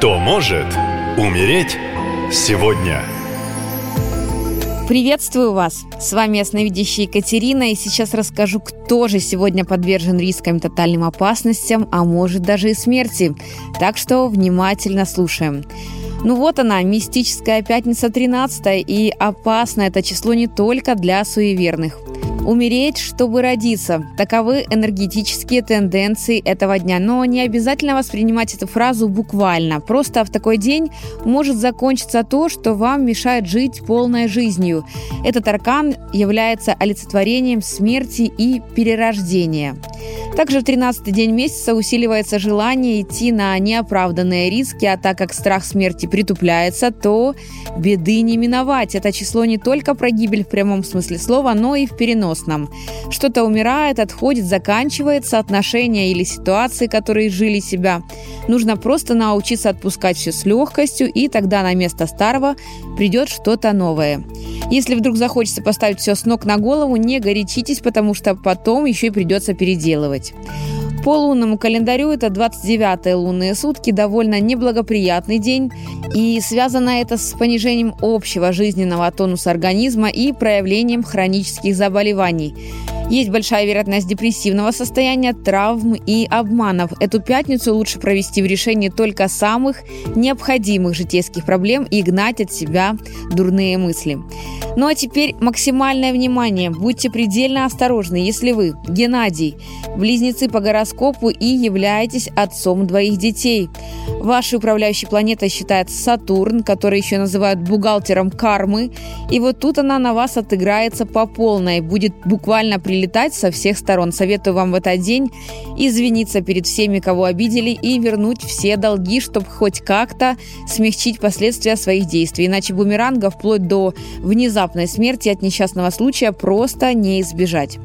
Кто может умереть сегодня? Приветствую вас! С вами ясновидящая Екатерина, и сейчас расскажу, кто же сегодня подвержен рискам и тотальным опасностям, а может даже и смерти. Так что внимательно слушаем. Ну вот она, мистическая пятница 13 и опасно это число не только для суеверных. Умереть, чтобы родиться. Таковы энергетические тенденции этого дня. Но не обязательно воспринимать эту фразу буквально. Просто в такой день может закончиться то, что вам мешает жить полной жизнью. Этот аркан является олицетворением смерти и перерождения. Также в 13-й день месяца усиливается желание идти на неоправданные риски, а так как страх смерти притупляется, то беды не миновать. Это число не только про гибель в прямом смысле слова, но и в переносном. Что-то умирает, отходит, заканчивается, отношения или ситуации, которые жили себя. Нужно просто научиться отпускать все с легкостью, и тогда на место старого придет что-то новое. Если вдруг захочется поставить все с ног на голову, не горячитесь, потому что потом еще и придется переделывать. По лунному календарю это 29-е лунные сутки, довольно неблагоприятный день, и связано это с понижением общего жизненного тонуса организма и проявлением хронических заболеваний. Есть большая вероятность депрессивного состояния, травм и обманов. Эту пятницу лучше провести в решении только самых необходимых житейских проблем и гнать от себя дурные мысли. Ну а теперь максимальное внимание. Будьте предельно осторожны, если вы, Геннадий, близнецы по гороскопу и являетесь отцом двоих детей. Вашей управляющей планетой считается Сатурн, который еще называют бухгалтером кармы. И вот тут она на вас отыграется по полной, будет буквально прилетать прилетать со всех сторон. Советую вам в этот день извиниться перед всеми, кого обидели, и вернуть все долги, чтобы хоть как-то смягчить последствия своих действий. Иначе бумеранга вплоть до внезапной смерти от несчастного случая просто не избежать.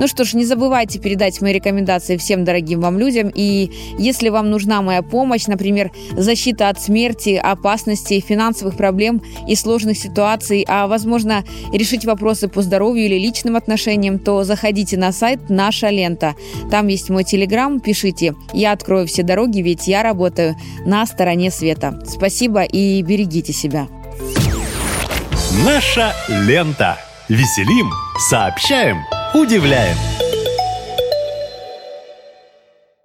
Ну что ж, не забывайте передать мои рекомендации всем дорогим вам людям. И если вам нужна моя помощь, например, защита от смерти, опасностей, финансовых проблем и сложных ситуаций, а возможно решить вопросы по здоровью или личным отношениям, то заходите на сайт «Наша лента». Там есть мой телеграм, пишите. Я открою все дороги, ведь я работаю на стороне света. Спасибо и берегите себя. Наша лента. Веселим, сообщаем, удивляем.